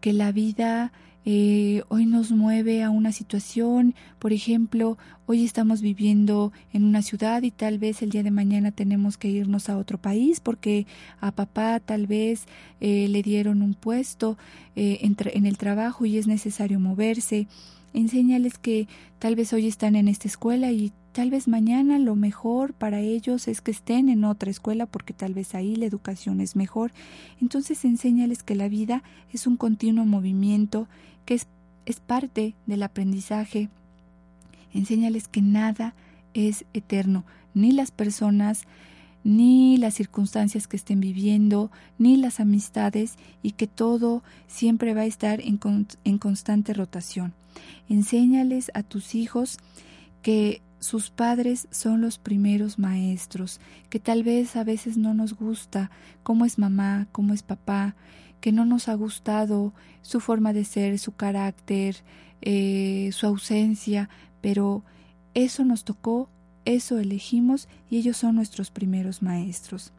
que la vida eh, hoy nos mueve a una situación, por ejemplo, hoy estamos viviendo en una ciudad y tal vez el día de mañana tenemos que irnos a otro país porque a papá tal vez eh, le dieron un puesto eh, en el trabajo y es necesario moverse. Enséñales que tal vez hoy están en esta escuela y Tal vez mañana lo mejor para ellos es que estén en otra escuela porque tal vez ahí la educación es mejor. Entonces enséñales que la vida es un continuo movimiento, que es, es parte del aprendizaje. Enséñales que nada es eterno, ni las personas, ni las circunstancias que estén viviendo, ni las amistades, y que todo siempre va a estar en, en constante rotación. Enséñales a tus hijos que sus padres son los primeros maestros, que tal vez a veces no nos gusta cómo es mamá, cómo es papá, que no nos ha gustado su forma de ser, su carácter, eh, su ausencia, pero eso nos tocó, eso elegimos y ellos son nuestros primeros maestros.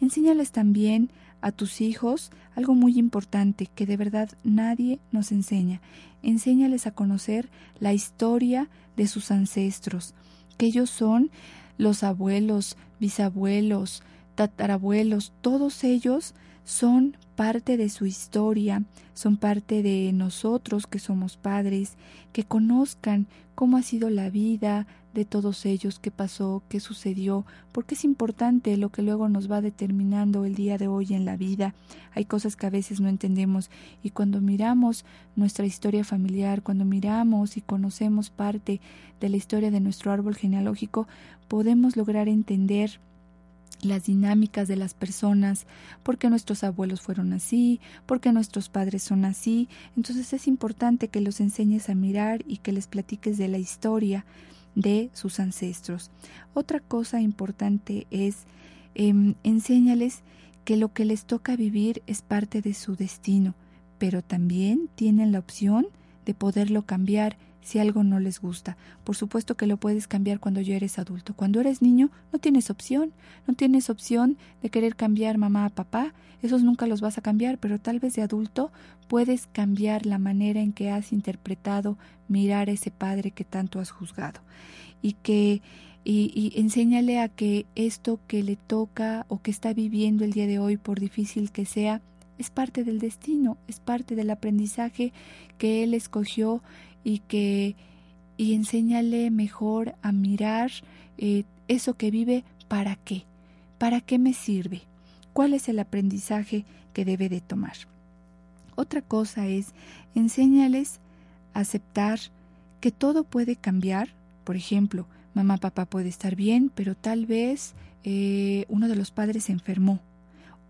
Enséñales también a tus hijos algo muy importante que de verdad nadie nos enseña. Enséñales a conocer la historia de sus ancestros, que ellos son los abuelos, bisabuelos, tatarabuelos, todos ellos son parte de su historia, son parte de nosotros que somos padres, que conozcan cómo ha sido la vida de todos ellos, qué pasó, qué sucedió, porque es importante lo que luego nos va determinando el día de hoy en la vida. Hay cosas que a veces no entendemos y cuando miramos nuestra historia familiar, cuando miramos y conocemos parte de la historia de nuestro árbol genealógico, podemos lograr entender las dinámicas de las personas, porque nuestros abuelos fueron así, porque nuestros padres son así. Entonces es importante que los enseñes a mirar y que les platiques de la historia de sus ancestros. Otra cosa importante es eh, enséñales que lo que les toca vivir es parte de su destino, pero también tienen la opción de poderlo cambiar si algo no les gusta. Por supuesto que lo puedes cambiar cuando ya eres adulto. Cuando eres niño no tienes opción, no tienes opción de querer cambiar mamá a papá, esos nunca los vas a cambiar, pero tal vez de adulto puedes cambiar la manera en que has interpretado mirar a ese padre que tanto has juzgado. Y que y, y, enséñale a que esto que le toca o que está viviendo el día de hoy, por difícil que sea, es parte del destino, es parte del aprendizaje que él escogió y que y enséñale mejor a mirar eh, eso que vive para qué, ¿para qué me sirve? ¿Cuál es el aprendizaje que debe de tomar? Otra cosa es, enséñales a aceptar que todo puede cambiar. Por ejemplo, mamá, papá puede estar bien, pero tal vez eh, uno de los padres se enfermó.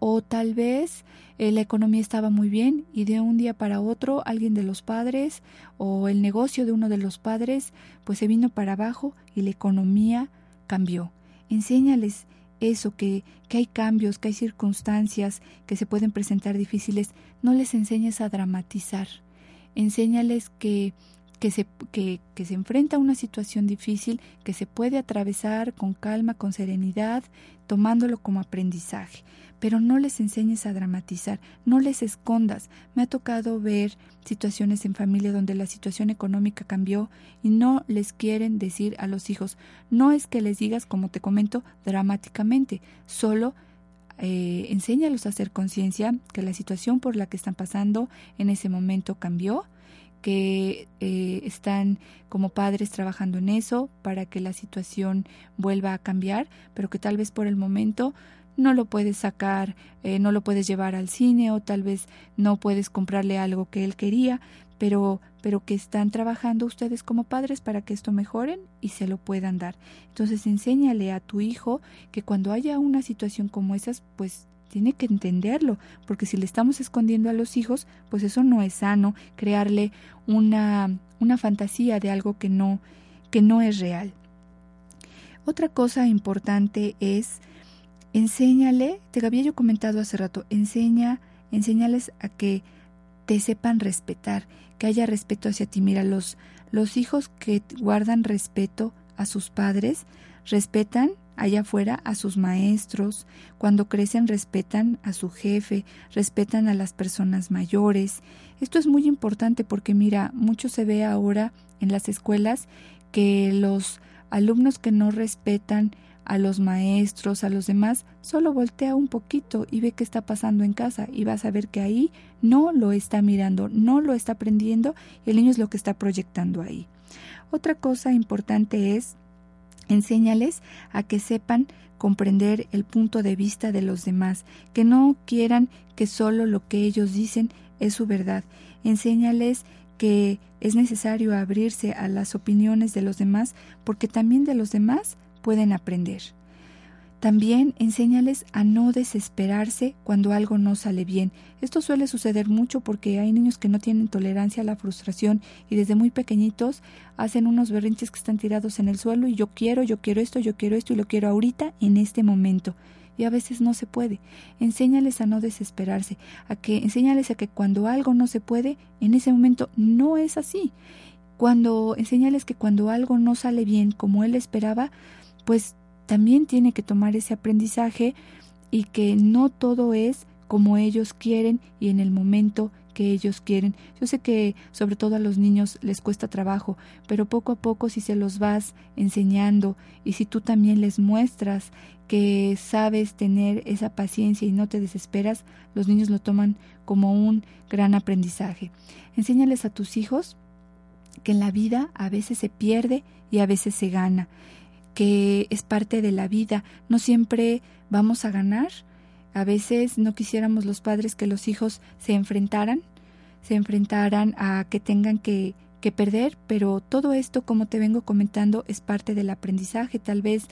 O tal vez eh, la economía estaba muy bien y de un día para otro alguien de los padres o el negocio de uno de los padres pues se vino para abajo y la economía cambió. Enséñales eso, que, que hay cambios, que hay circunstancias que se pueden presentar difíciles. No les enseñes a dramatizar. Enséñales que que se, que, se enfrenta a una situación difícil que se puede atravesar con calma, con serenidad, tomándolo como aprendizaje. Pero no les enseñes a dramatizar, no les escondas. Me ha tocado ver situaciones en familia donde la situación económica cambió y no les quieren decir a los hijos. No es que les digas, como te comento, dramáticamente, solo eh, enséñalos a hacer conciencia que la situación por la que están pasando en ese momento cambió que eh, están como padres trabajando en eso para que la situación vuelva a cambiar, pero que tal vez por el momento no lo puedes sacar, eh, no lo puedes llevar al cine o tal vez no puedes comprarle algo que él quería, pero, pero que están trabajando ustedes como padres para que esto mejoren y se lo puedan dar. Entonces enséñale a tu hijo que cuando haya una situación como esas, pues tiene que entenderlo, porque si le estamos escondiendo a los hijos, pues eso no es sano, crearle una, una fantasía de algo que no, que no es real. Otra cosa importante es enséñale, te había yo comentado hace rato, enseña, enséñales a que te sepan respetar, que haya respeto hacia ti. Mira, los, los hijos que guardan respeto a sus padres, respetan allá afuera a sus maestros, cuando crecen respetan a su jefe, respetan a las personas mayores. Esto es muy importante porque mira, mucho se ve ahora en las escuelas que los alumnos que no respetan a los maestros, a los demás, solo voltea un poquito y ve qué está pasando en casa y vas a ver que ahí no lo está mirando, no lo está aprendiendo y el niño es lo que está proyectando ahí. Otra cosa importante es Enséñales a que sepan comprender el punto de vista de los demás, que no quieran que solo lo que ellos dicen es su verdad. Enséñales que es necesario abrirse a las opiniones de los demás porque también de los demás pueden aprender. También enséñales a no desesperarse cuando algo no sale bien. Esto suele suceder mucho porque hay niños que no tienen tolerancia a la frustración y desde muy pequeñitos hacen unos berrinches que están tirados en el suelo y yo quiero, yo quiero esto, yo quiero esto y lo quiero ahorita, en este momento. Y a veces no se puede. Enséñales a no desesperarse, a que enséñales a que cuando algo no se puede, en ese momento no es así. Cuando enséñales que cuando algo no sale bien como él esperaba, pues también tiene que tomar ese aprendizaje y que no todo es como ellos quieren y en el momento que ellos quieren. Yo sé que sobre todo a los niños les cuesta trabajo, pero poco a poco si se los vas enseñando y si tú también les muestras que sabes tener esa paciencia y no te desesperas, los niños lo toman como un gran aprendizaje. Enséñales a tus hijos que en la vida a veces se pierde y a veces se gana que es parte de la vida. No siempre vamos a ganar. A veces no quisiéramos los padres que los hijos se enfrentaran, se enfrentaran a que tengan que, que perder, pero todo esto, como te vengo comentando, es parte del aprendizaje. Tal vez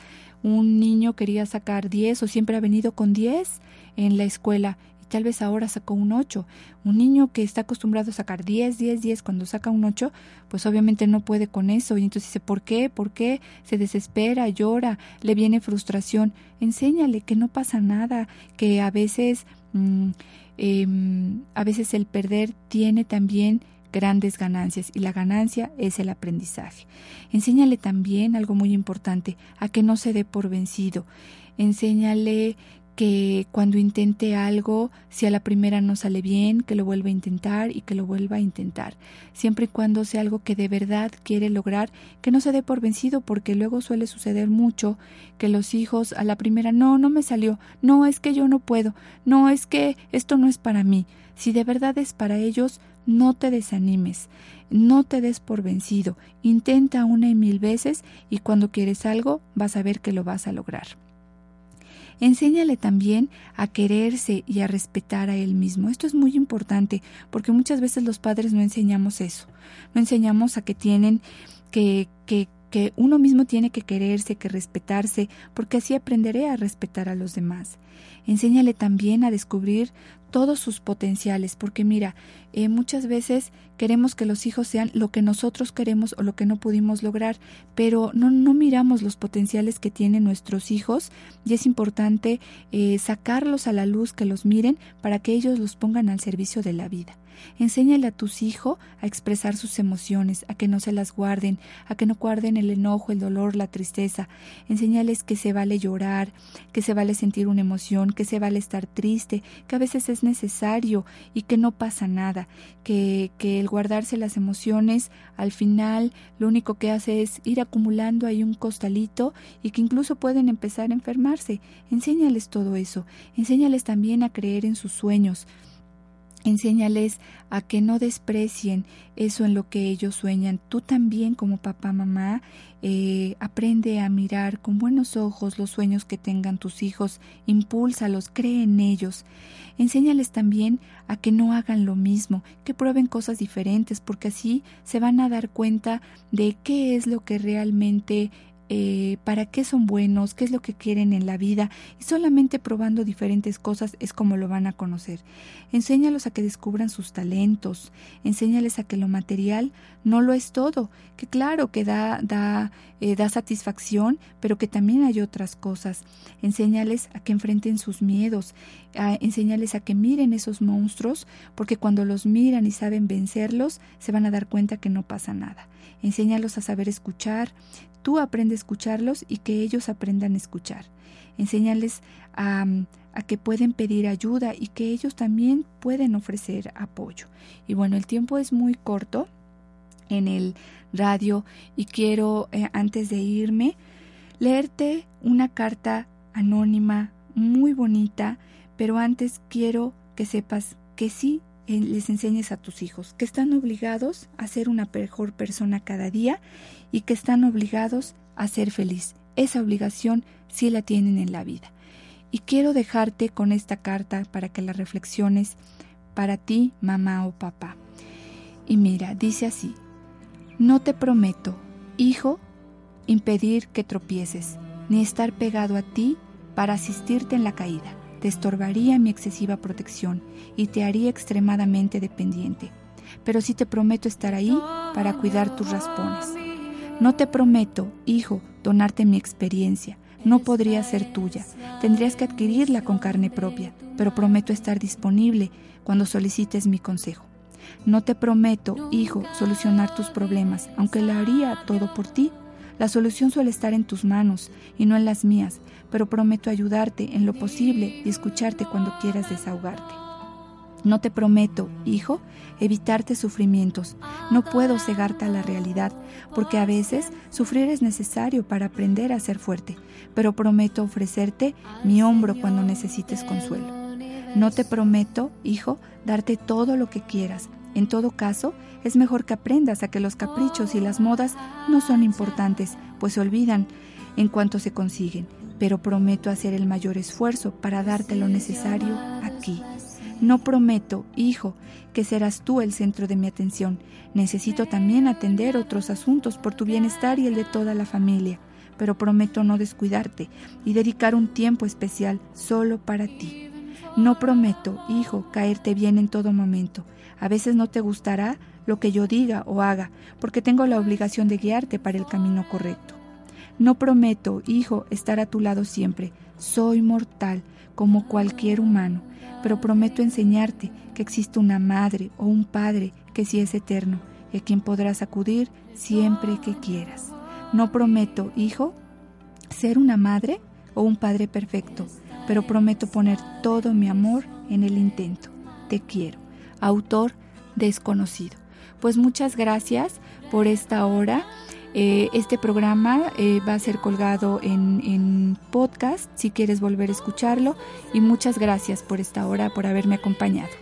un niño quería sacar 10 o siempre ha venido con 10 en la escuela tal vez ahora sacó un 8. Un niño que está acostumbrado a sacar 10, 10, 10, cuando saca un 8, pues obviamente no puede con eso. Y entonces dice, ¿por qué? ¿Por qué? Se desespera, llora, le viene frustración. Enséñale que no pasa nada, que a veces, mm, em, a veces el perder tiene también grandes ganancias y la ganancia es el aprendizaje. Enséñale también algo muy importante, a que no se dé por vencido. Enséñale que cuando intente algo, si a la primera no sale bien, que lo vuelva a intentar y que lo vuelva a intentar, siempre y cuando sea algo que de verdad quiere lograr, que no se dé por vencido, porque luego suele suceder mucho que los hijos a la primera no, no me salió, no es que yo no puedo, no es que esto no es para mí, si de verdad es para ellos, no te desanimes, no te des por vencido, intenta una y mil veces y cuando quieres algo vas a ver que lo vas a lograr. Enséñale también a quererse y a respetar a él mismo. Esto es muy importante porque muchas veces los padres no enseñamos eso. No enseñamos a que tienen que, que, que uno mismo tiene que quererse, que respetarse, porque así aprenderé a respetar a los demás. Enséñale también a descubrir todos sus potenciales, porque mira, eh, muchas veces queremos que los hijos sean lo que nosotros queremos o lo que no pudimos lograr, pero no, no miramos los potenciales que tienen nuestros hijos y es importante eh, sacarlos a la luz, que los miren para que ellos los pongan al servicio de la vida. Enséñale a tus hijos a expresar sus emociones, a que no se las guarden, a que no guarden el enojo, el dolor, la tristeza. Enséñales que se vale llorar, que se vale sentir una emoción, que se vale estar triste, que a veces es necesario y que no pasa nada, que, que el guardarse las emociones al final lo único que hace es ir acumulando ahí un costalito y que incluso pueden empezar a enfermarse. Enséñales todo eso. Enséñales también a creer en sus sueños. Enséñales a que no desprecien eso en lo que ellos sueñan. Tú también como papá, mamá, eh, aprende a mirar con buenos ojos los sueños que tengan tus hijos, impúlsalos, cree en ellos. Enséñales también a que no hagan lo mismo, que prueben cosas diferentes, porque así se van a dar cuenta de qué es lo que realmente eh, para qué son buenos, qué es lo que quieren en la vida y solamente probando diferentes cosas es como lo van a conocer. Enséñalos a que descubran sus talentos, enséñales a que lo material no lo es todo, que claro que da, da, eh, da satisfacción, pero que también hay otras cosas. Enséñales a que enfrenten sus miedos, a, enséñales a que miren esos monstruos, porque cuando los miran y saben vencerlos, se van a dar cuenta que no pasa nada. Enséñalos a saber escuchar, Tú aprende a escucharlos y que ellos aprendan a escuchar. Enséñales a, a, que pueden pedir ayuda y que ellos también pueden ofrecer apoyo. Y bueno, el tiempo es muy corto en el radio y quiero, eh, antes de irme, leerte una carta anónima muy bonita, pero antes quiero que sepas que sí les enseñes a tus hijos que están obligados a ser una mejor persona cada día y que están obligados a ser feliz. Esa obligación sí la tienen en la vida. Y quiero dejarte con esta carta para que la reflexiones para ti, mamá o papá. Y mira, dice así, no te prometo, hijo, impedir que tropieces, ni estar pegado a ti para asistirte en la caída te estorbaría mi excesiva protección y te haría extremadamente dependiente. Pero sí te prometo estar ahí para cuidar tus raspones. No te prometo, hijo, donarte mi experiencia. No podría ser tuya. Tendrías que adquirirla con carne propia, pero prometo estar disponible cuando solicites mi consejo. No te prometo, hijo, solucionar tus problemas, aunque lo haría todo por ti. La solución suele estar en tus manos y no en las mías, pero prometo ayudarte en lo posible y escucharte cuando quieras desahogarte. No te prometo, hijo, evitarte sufrimientos. No puedo cegarte a la realidad, porque a veces sufrir es necesario para aprender a ser fuerte, pero prometo ofrecerte mi hombro cuando necesites consuelo. No te prometo, hijo, darte todo lo que quieras. En todo caso, es mejor que aprendas a que los caprichos y las modas no son importantes, pues se olvidan en cuanto se consiguen pero prometo hacer el mayor esfuerzo para darte lo necesario aquí. No prometo, hijo, que serás tú el centro de mi atención. Necesito también atender otros asuntos por tu bienestar y el de toda la familia, pero prometo no descuidarte y dedicar un tiempo especial solo para ti. No prometo, hijo, caerte bien en todo momento. A veces no te gustará lo que yo diga o haga, porque tengo la obligación de guiarte para el camino correcto. No prometo, hijo, estar a tu lado siempre. Soy mortal, como cualquier humano, pero prometo enseñarte que existe una madre o un padre que sí es eterno y a quien podrás acudir siempre que quieras. No prometo, hijo, ser una madre o un padre perfecto, pero prometo poner todo mi amor en el intento. Te quiero. Autor desconocido. Pues muchas gracias por esta hora. Eh, este programa eh, va a ser colgado en, en podcast si quieres volver a escucharlo y muchas gracias por esta hora, por haberme acompañado.